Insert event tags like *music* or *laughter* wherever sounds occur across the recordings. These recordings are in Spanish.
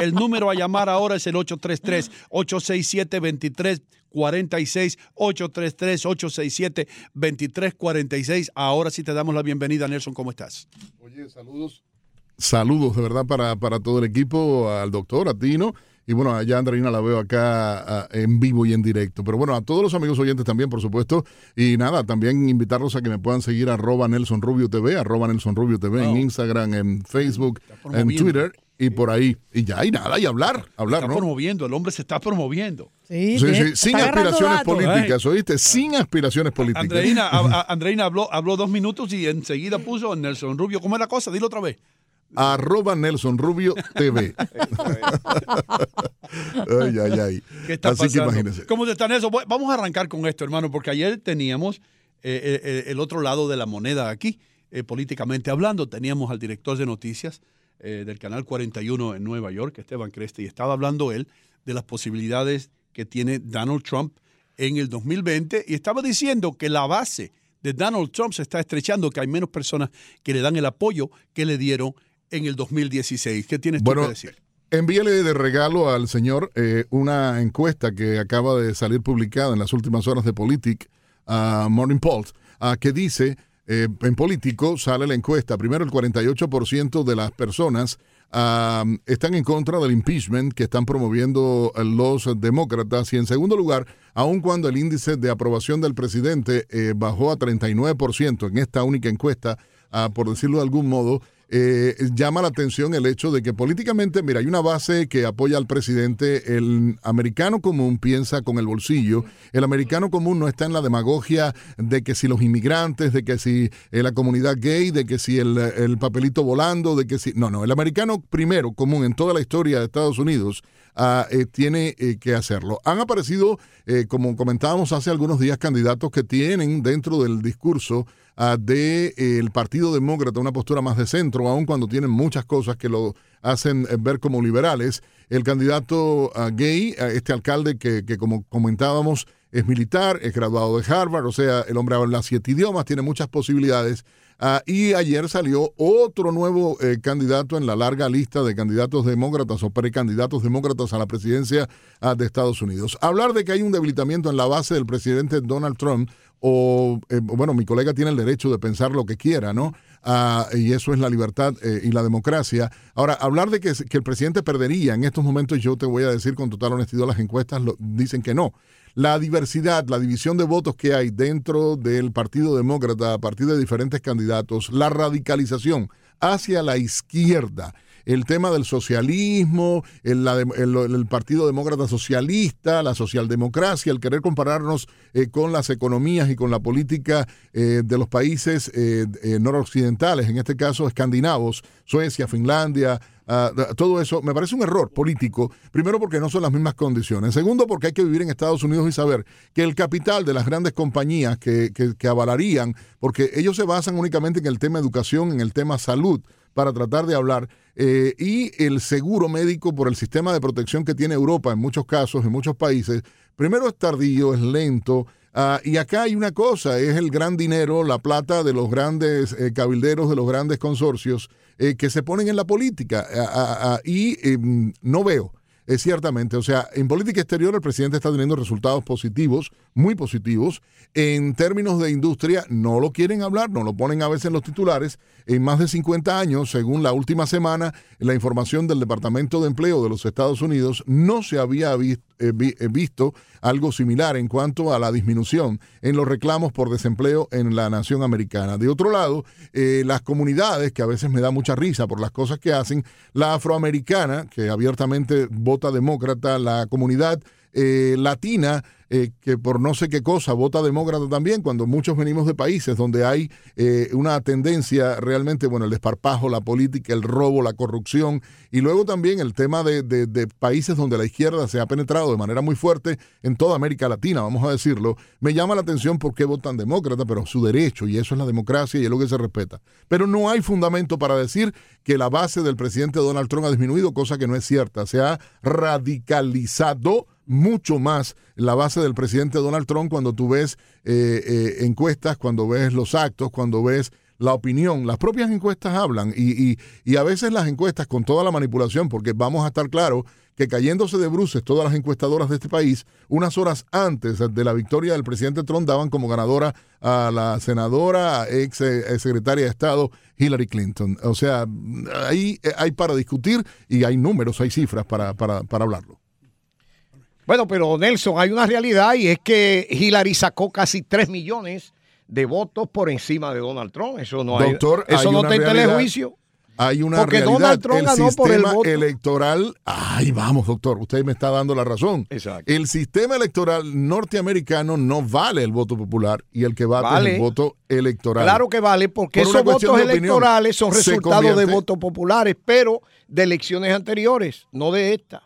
El número a llamar ahora es el 833-867-2346, 833-867-2346. Ahora sí te damos la bienvenida, Nelson. ¿Cómo estás? Oye, saludos. Saludos de verdad para, para todo el equipo, al doctor, a Tino. Y bueno, allá Andreina la veo acá en vivo y en directo. Pero bueno, a todos los amigos oyentes también, por supuesto. Y nada, también invitarlos a que me puedan seguir arroba Nelson Rubio TV, arroba Nelson Rubio TV en Instagram, en Facebook, en Twitter y por ahí. Y ya, y nada, y hablar, hablar, está promoviendo, el hombre se está promoviendo. Sí, sí, sí sin aspiraciones políticas, ¿oíste? Sin aspiraciones políticas. Andreina, *laughs* Andreina habló, habló dos minutos y enseguida puso Nelson Rubio. ¿Cómo es la cosa? Dilo otra vez arroba Nelson Rubio TV. *laughs* ay, ay, ay. ¿Qué está Así que imagínense. ¿Cómo están eso? Vamos a arrancar con esto, hermano, porque ayer teníamos eh, eh, el otro lado de la moneda aquí, eh, políticamente hablando. Teníamos al director de noticias del Canal 41 en Nueva York, Esteban Creste, y estaba hablando él de las posibilidades que tiene Donald Trump en el 2020 y estaba diciendo que la base de Donald Trump se está estrechando, que hay menos personas que le dan el apoyo que le dieron en el 2016. ¿Qué tienes tú que decir? Envíale de regalo al señor eh, una encuesta que acaba de salir publicada en las últimas horas de Politic, uh, Morning Pulse, uh, que dice, eh, en Político sale la encuesta, primero el 48% de las personas están en contra del impeachment que están promoviendo los demócratas. Y en segundo lugar, aun cuando el índice de aprobación del presidente eh, bajó a 39% en esta única encuesta, por decirlo de algún modo, eh, llama la atención el hecho de que políticamente, mira, hay una base que apoya al presidente, el americano común piensa con el bolsillo, el americano común no está en la demagogia de que si los inmigrantes, de que si eh, la comunidad gay, de que si el, papelito volando, de que si... No, no, el americano primero común en toda la historia de Estados Unidos ah, eh, tiene que hacerlo. Han aparecido, como comentábamos hace algunos días, candidatos que tienen dentro del discurso del de, el Partido Demócrata una postura más de centro, aun cuando tienen muchas cosas que lo hacen eh, ver como liberales. El candidato gay, este alcalde que, que, como comentábamos, es militar, es graduado de Harvard, o sea, el hombre habla siete idiomas, tiene muchas posibilidades. Ah, y ayer salió otro nuevo eh, candidato en la larga lista de candidatos demócratas o precandidatos demócratas a la presidencia ah, de Estados Unidos. Hablar de que hay un debilitamiento en la base del presidente Donald Trump o, eh, bueno, mi colega tiene el derecho de pensar lo que quiera, ¿no? Ah, y eso es la libertad eh, y la democracia. Ahora, hablar de que, que, el presidente perdería en estos momentos, yo te voy a decir con total honestidad, las encuestas lo, dicen que no. La diversidad, la división de votos que hay dentro del Partido Demócrata a partir de diferentes candidatos, la radicalización hacia la izquierda, el tema del socialismo, el, Partido Demócrata Socialista, la socialdemocracia, el querer compararnos eh, con las economías y con la política eh, de los países eh, noroccidentales, en este caso escandinavos, Suecia, Finlandia, ah, todo eso me parece un error político. Primero porque no son las mismas condiciones. Segundo porque hay que vivir en Estados Unidos y saber que el capital de las grandes compañías que, que, que avalarían, porque ellos se basan únicamente en el tema educación, en el tema salud, para tratar de hablar. Eh, y el seguro médico por el sistema de protección que tiene Europa en muchos casos, en muchos países, primero es tardío, es lento. Ah, y acá hay una cosa, es el gran dinero, la plata de los grandes eh, cabilderos, de los grandes consorcios eh, que se ponen en la política. Ah, ah, y em, no veo es ciertamente, o sea, en política exterior el presidente está teniendo resultados positivos, muy positivos. En términos de industria, no lo quieren hablar, no lo ponen a veces en los titulares. En más de 50 años, según la última semana, la información del Departamento de Empleo de los Estados Unidos, no se había visto, eh, eh, visto algo similar en cuanto a la disminución en los reclamos por desempleo en la nación americana. De otro lado, eh, las comunidades, que a veces me da mucha risa por las cosas que hacen, la afroamericana, que abiertamente vota demócrata, la comunidad latina, eh, que por no sé qué cosa vota demócrata también, cuando muchos venimos de países donde hay eh, una tendencia realmente, bueno, el desparpajo, la política, el robo, la corrupción, y luego también el tema de, de, países donde la izquierda se ha penetrado de manera muy fuerte en toda América Latina, vamos a decirlo, me llama la atención por qué votan demócrata, pero su derecho, y eso es la democracia y es lo que se respeta. Pero no hay fundamento para decir que la base del presidente Donald Trump ha disminuido, cosa que no es cierta, se ha radicalizado mucho más la base del presidente Donald Trump cuando tú ves eh, eh, encuestas, cuando ves los actos, cuando ves la opinión. Las propias encuestas hablan y, y, y a veces las encuestas con toda la manipulación, porque vamos a estar claros que cayéndose de bruces todas las encuestadoras de este país, unas horas antes de la victoria del presidente Trump daban como ganadora a la senadora, ex eh, secretaria de Estado Hillary Clinton. O sea, ahí hay para discutir y hay números, hay cifras para, para, para hablarlo. Bueno, pero Nelson, hay una realidad y es que Hillary sacó casi 3 millones de votos por encima de Donald Trump. Eso no, Doctor, hay, eso no está en telejuicio hay una Porque realidad. Donald Trump el ganó sistema por el electoral. Ay, vamos, doctor, usted me está dando la razón. Exacto. El sistema electoral norteamericano no vale el voto popular y el que vale, es el voto electoral. Claro que vale, porque esos votos electorales son resultados de votos populares, pero de elecciones anteriores, no de esta.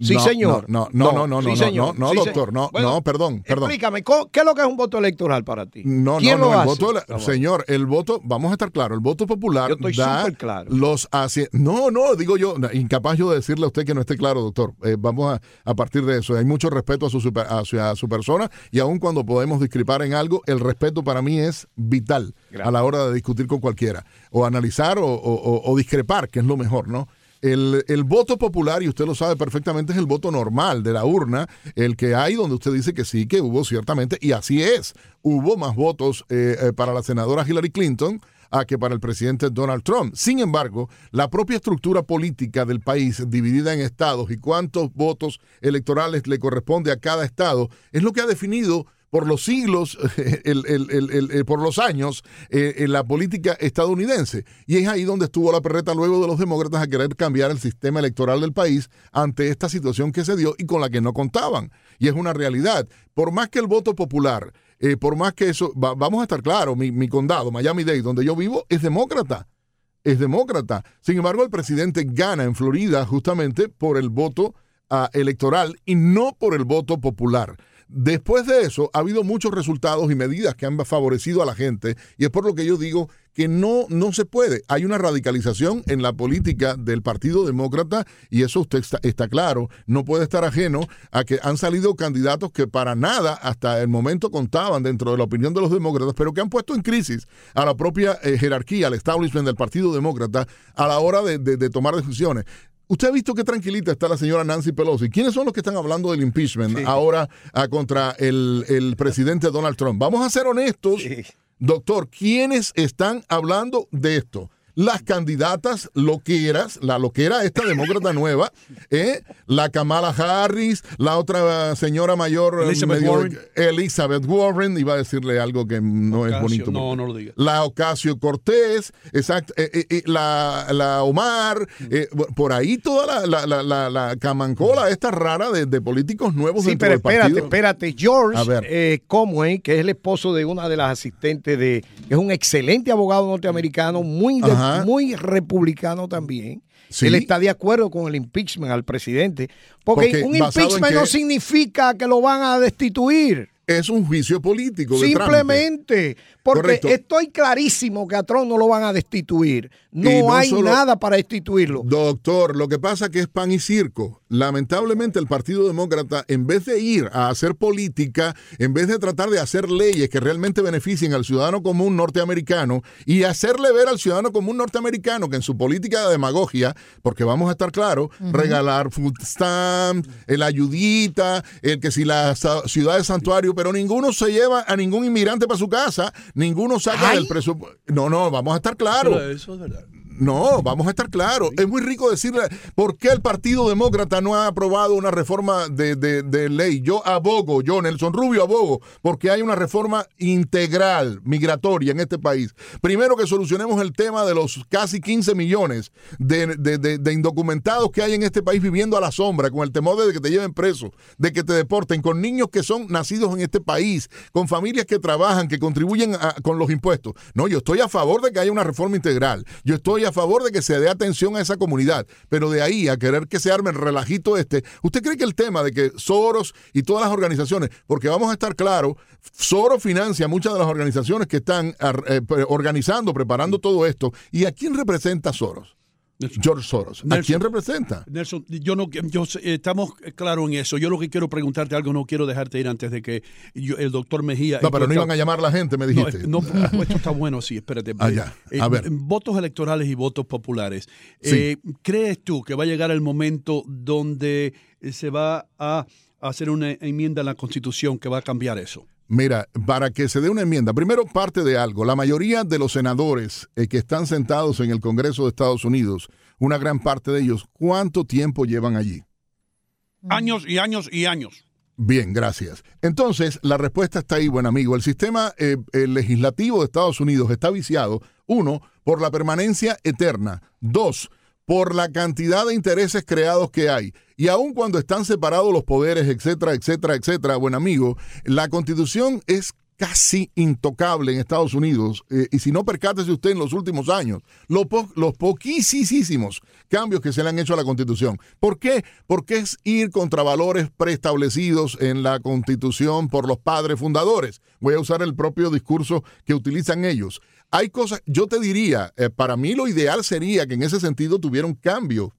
Sí, señor. No, no, no, no, no, no, no, doctor, no, no, perdón, perdón. Explícame, ¿qué es lo que es un voto electoral para ti? No, no, no, el voto, señor, el voto, vamos a estar claros, el voto popular yo estoy da claro. los No, no, digo yo, incapaz yo de decirle a usted que no esté claro, doctor. Eh, vamos a, a, partir de eso. Hay mucho respeto a su, a su, persona y aun cuando podemos discrepar en algo, el respeto para mí es vital a la hora de discutir con cualquiera o analizar o, o discrepar, que es lo mejor, ¿no? El, voto popular, y usted lo sabe perfectamente, es el voto normal de la urna, el que hay donde usted dice que sí, que hubo ciertamente, y así es, hubo más votos eh, eh, para la senadora Hillary Clinton a que para el presidente Donald Trump. Sin embargo, la propia estructura política del país, dividida en estados y cuántos votos electorales le corresponde a cada estado, es lo que ha definido por los siglos, *laughs* el, por los años, eh, en la política estadounidense. Y es ahí donde estuvo la perreta luego de los demócratas a querer cambiar el sistema electoral del país ante esta situación que se dio y con la que no contaban. Y es una realidad. Por más que el voto popular, eh, por más que eso, vamos a estar claros, mi, condado, Miami-Dade, donde yo vivo, es demócrata es demócrata. Sin embargo, el presidente gana en Florida justamente por el voto ah, electoral y no por el voto popular. Después de eso, ha habido muchos resultados y medidas que han favorecido a la gente y es por lo que yo digo que no, no se puede. Hay una radicalización en la política del Partido Demócrata y eso usted está, claro. No puede estar ajeno a que han salido candidatos que para nada hasta el momento contaban dentro de la opinión de los demócratas, pero que han puesto en crisis a la propia eh, jerarquía, al establishment del Partido Demócrata a la hora de tomar decisiones. Usted ha visto qué tranquilita está la señora Nancy Pelosi. ¿Quiénes son los que están hablando del impeachment ahora ah, contra el, presidente Donald Trump? Vamos a ser honestos, doctor. ¿Quiénes están hablando de esto? Las candidatas loqueras, la loquera esta demócrata nueva, ¿eh? la Kamala Harris, la otra señora mayor Elizabeth, Warren. Elizabeth Warren, iba a decirle algo que no es bonito. No, no lo diga. La Ocasio Cortés, exacto, eh, eh, la, la, Omar, por ahí toda la, la, la, la camancola esta rara de, de, políticos nuevos sí, dentro pero del espérate, espérate, George Conway, que es el esposo de una de las asistentes de, es un excelente abogado norteamericano, muy muy republicano también. Él está de acuerdo con el impeachment al presidente. Porque, un impeachment no significa que lo van a destituir. Es un juicio político. Simplemente. Porque estoy clarísimo que a Trump no lo van a destituir. No, hay nada para destituirlo. Doctor, lo que pasa que es pan y circo. Lamentablemente el Partido Demócrata, en vez de ir a hacer política, en vez de tratar de hacer leyes que realmente beneficien al ciudadano común norteamericano y hacerle ver al ciudadano común norteamericano que en su política de demagogia, porque vamos a estar claros, regalar food stamps, el ayudita, el que si la ciudad de santuario, pero ninguno se lleva a ningún inmigrante para su casa, ninguno saca del presupuesto. No, no, vamos a estar claros. Eso es verdad. No, vamos a estar claros. Es muy rico decirle por qué el Partido Demócrata no ha aprobado una reforma de, ley. Yo abogo, yo, Nelson Rubio, abogo, porque hay una reforma integral migratoria en este país. Primero que solucionemos el tema de los casi 15 millones de, indocumentados que hay en este país viviendo a la sombra, con el temor de que te lleven preso, de que te deporten, con niños que son nacidos en este país, con familias que trabajan, que contribuyen con los impuestos. No, yo estoy a favor de que haya una reforma integral. Yo estoy a favor de que se dé atención a esa comunidad, pero de ahí a querer que se arme el relajito este, ¿usted cree que el tema de que Soros y todas las organizaciones, porque vamos a estar claros, Soros financia muchas de las organizaciones que están eh, organizando, preparando todo esto, ¿y a quién representa Soros? George Soros. ¿A quién representa? Nelson, yo no, yo, estamos claros en eso. Yo lo que quiero preguntarte algo, no quiero dejarte ir antes de que el doctor Mejía. No, pero no iban a llamar a la gente, me dijiste. No, *laughs* esto está bueno, sí, espérate. Ah, ya. Eh, a ver. votos electorales y votos populares. Eh, ¿Crees tú que va a llegar el momento donde se va a hacer una enmienda en la Constitución que va a cambiar eso? Mira, para que se dé una enmienda, primero parte de algo. La mayoría de los senadores eh, que están sentados en el Congreso de Estados Unidos, una gran parte de ellos, ¿cuánto tiempo llevan allí? Años y años y años. Bien, gracias. Entonces, la respuesta está ahí, buen amigo. El sistema eh, legislativo de Estados Unidos está viciado, uno, por la permanencia eterna. Dos, por la cantidad de intereses creados que hay. Y aun cuando están separados los poderes, etcétera, etcétera, etcétera, buen amigo, la constitución es casi intocable en Estados Unidos. Eh, y si no percátese usted en los últimos años, los, los poquísimos cambios que se le han hecho a la constitución. ¿Por qué? Porque es ir contra valores preestablecidos en la constitución por los padres fundadores. Voy a usar el propio discurso que utilizan ellos hay cosas, yo te diría, eh, para mí lo ideal sería que en ese sentido tuviera un cambio.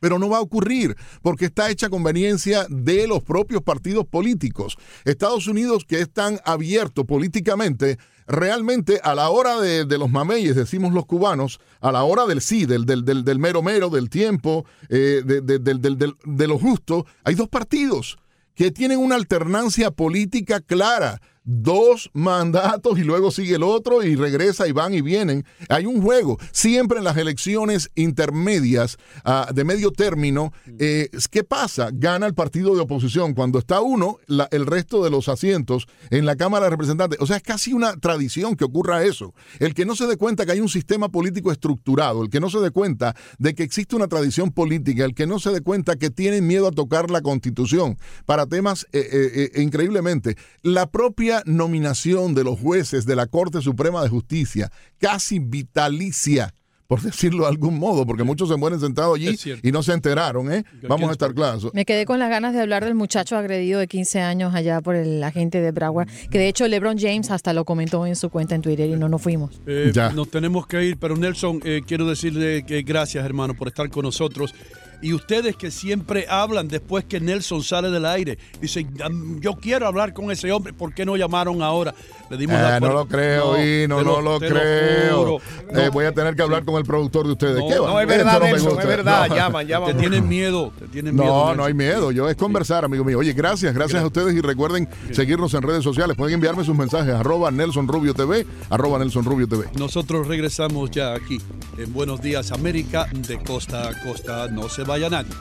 Pero no va a ocurrir porque está hecha conveniencia de los propios partidos políticos. Estados Unidos, que es tan abierto políticamente, realmente a la hora de, los mameyes, decimos los cubanos, a la hora del sí, del, del, del, mero mero, del tiempo, eh, de, de lo justo, hay dos partidos que tienen una alternancia política clara dos mandatos y luego sigue el otro y regresa y van y vienen. Hay un juego. Siempre en las elecciones intermedias ah, de medio término, eh, ¿qué pasa? Gana el partido de oposición. Cuando está uno, el resto de los asientos en la Cámara de Representantes. O sea, es casi una tradición que ocurra eso. El que no se dé cuenta que hay un sistema político estructurado, el que no se dé cuenta de que existe una tradición política, el que no se dé cuenta que tienen miedo a tocar la constitución para temas eh, eh, increíblemente. La propia nominación de los jueces de la Corte Suprema de Justicia, casi vitalicia, por decirlo de algún modo, porque muchos se mueren sentados allí y no se enteraron, ¿eh? Vamos a estar claros. Me quedé con las ganas de hablar del muchacho agredido de 15 años allá por el agente de Broward, que de hecho LeBron James hasta lo comentó en su cuenta en Twitter y no nos fuimos. Eh, ya. Nos tenemos que ir, pero Nelson, eh, quiero decirle que gracias, hermano, por estar con nosotros. Y ustedes que siempre hablan después que Nelson sale del aire, dicen, yo quiero hablar con ese hombre, ¿por qué no llamaron ahora? Le dimos la eh, no lo creo, no, no lo, creo. Eh, voy a tener que hablar con el productor de ustedes. No, es verdad, Nelson, es verdad, llaman, llaman. Te tienen miedo, te tienen miedo. No, no hay miedo, yo es conversar, amigo mío. Oye, gracias, gracias a ustedes y recuerden seguirnos en redes sociales. Pueden enviarme sus mensajes, arroba Nelson Rubio TV, arroba Nelson Rubio TV. Nosotros regresamos ya aquí en Buenos Días América, de costa a costa. No se vaya nadie.